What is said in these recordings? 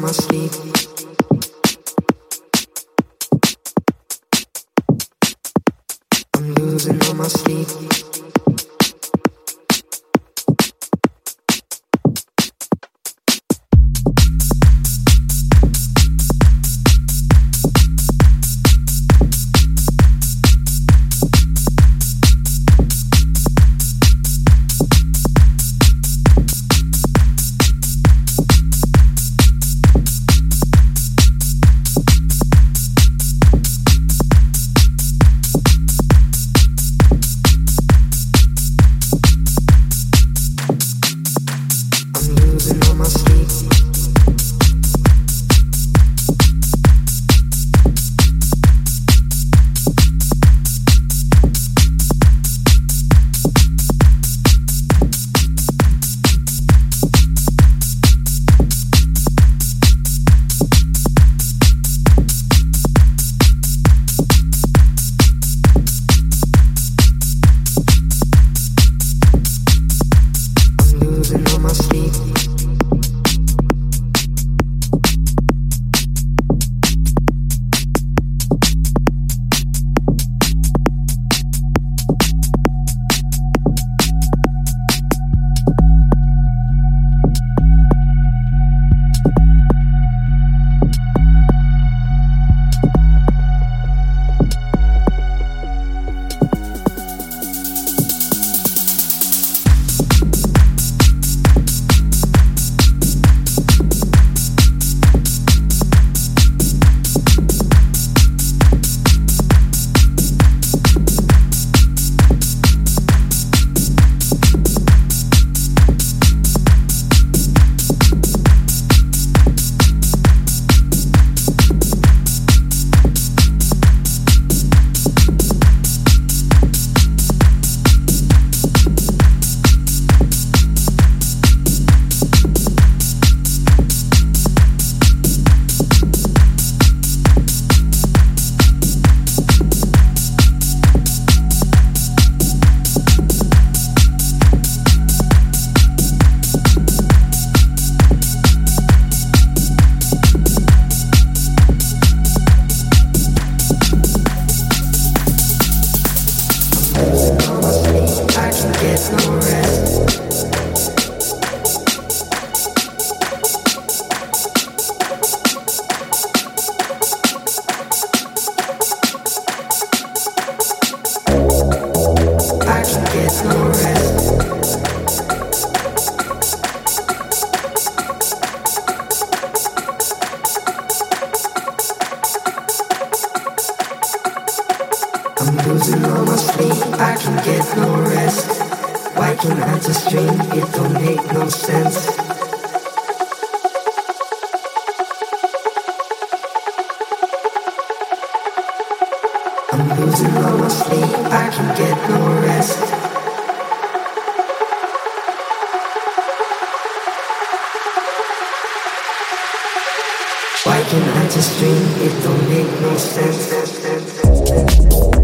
my sleep. I'm losing all my sleep. Can I just dream? It don't make no sense.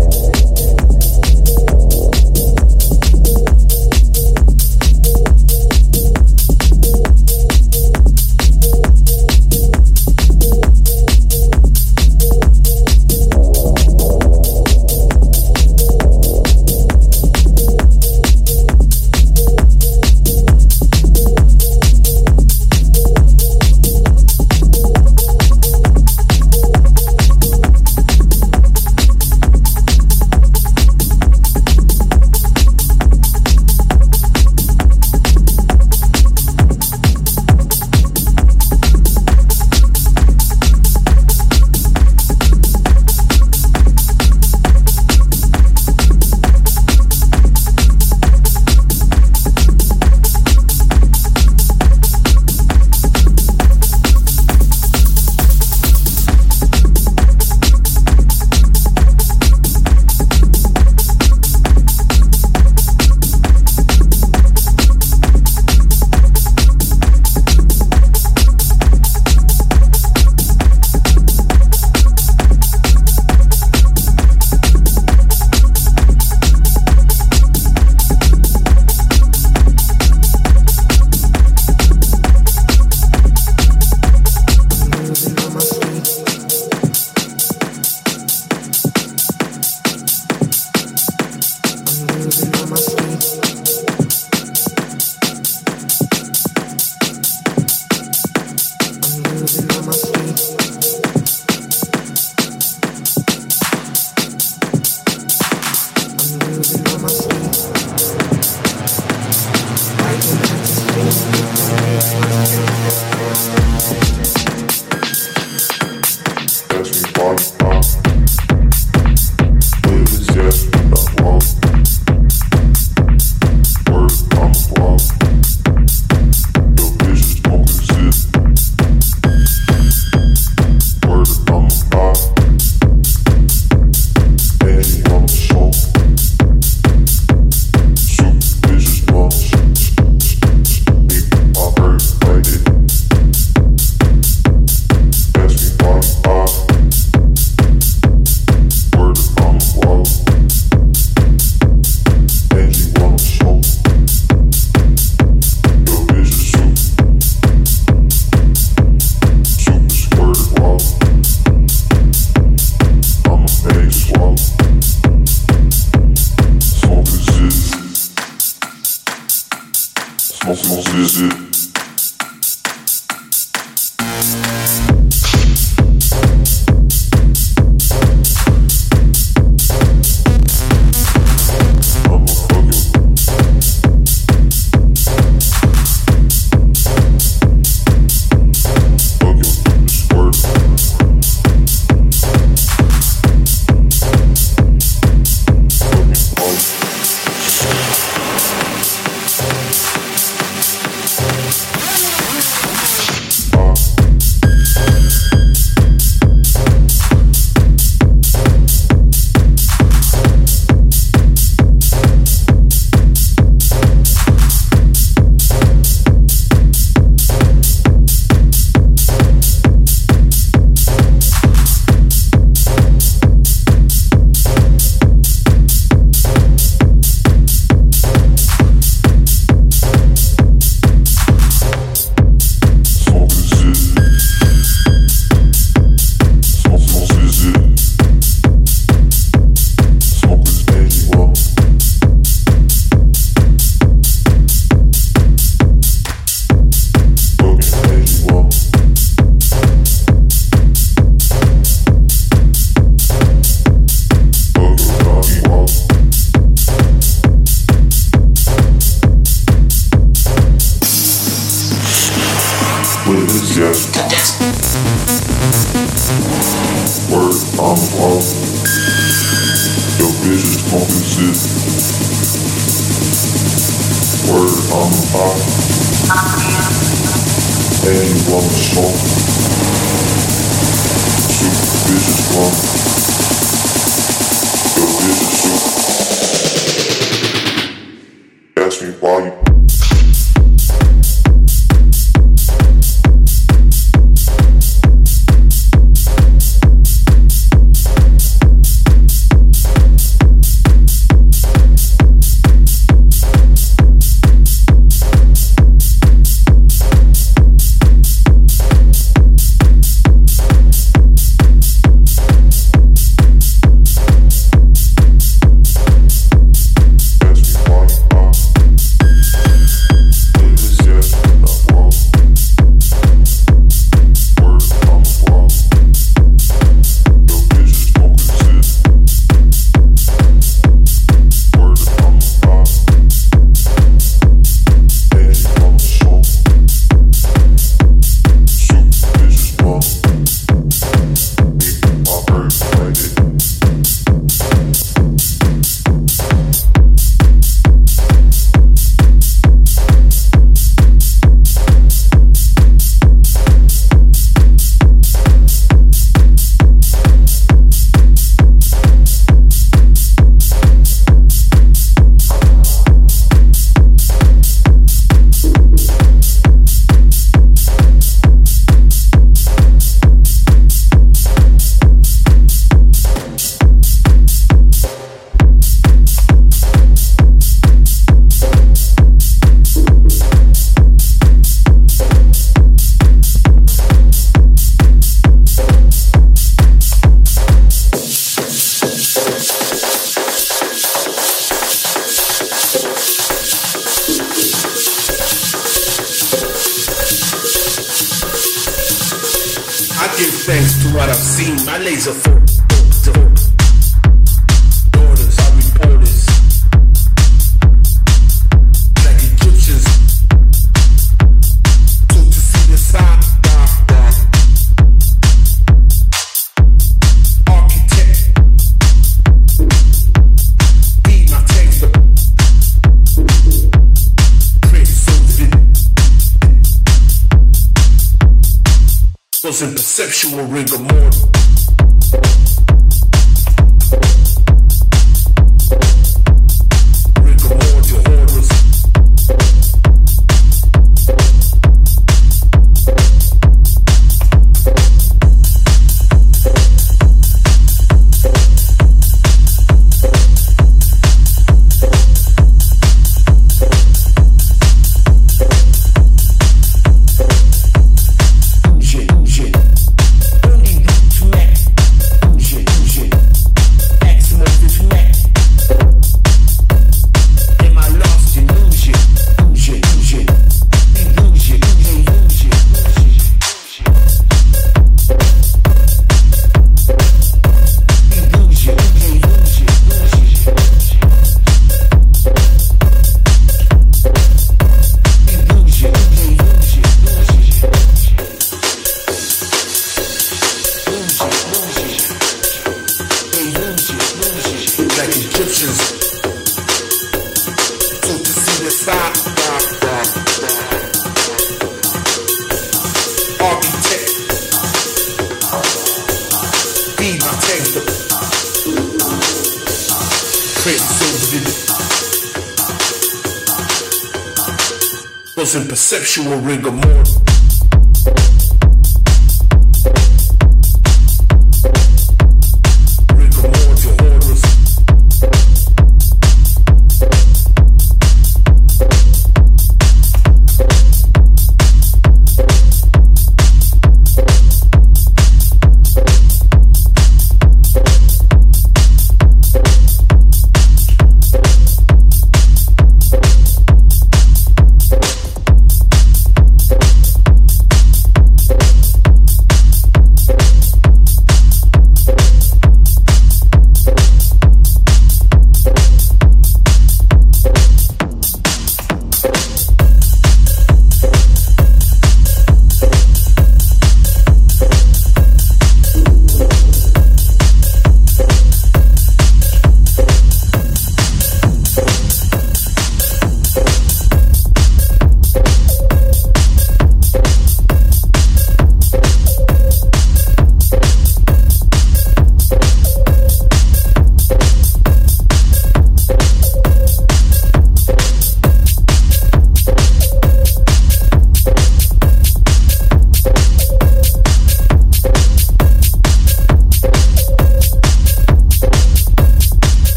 Mortis. Rigor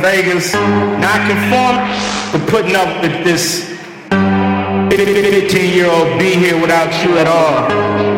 Vegas, not conform to putting up with this 15 year old be here without you at all.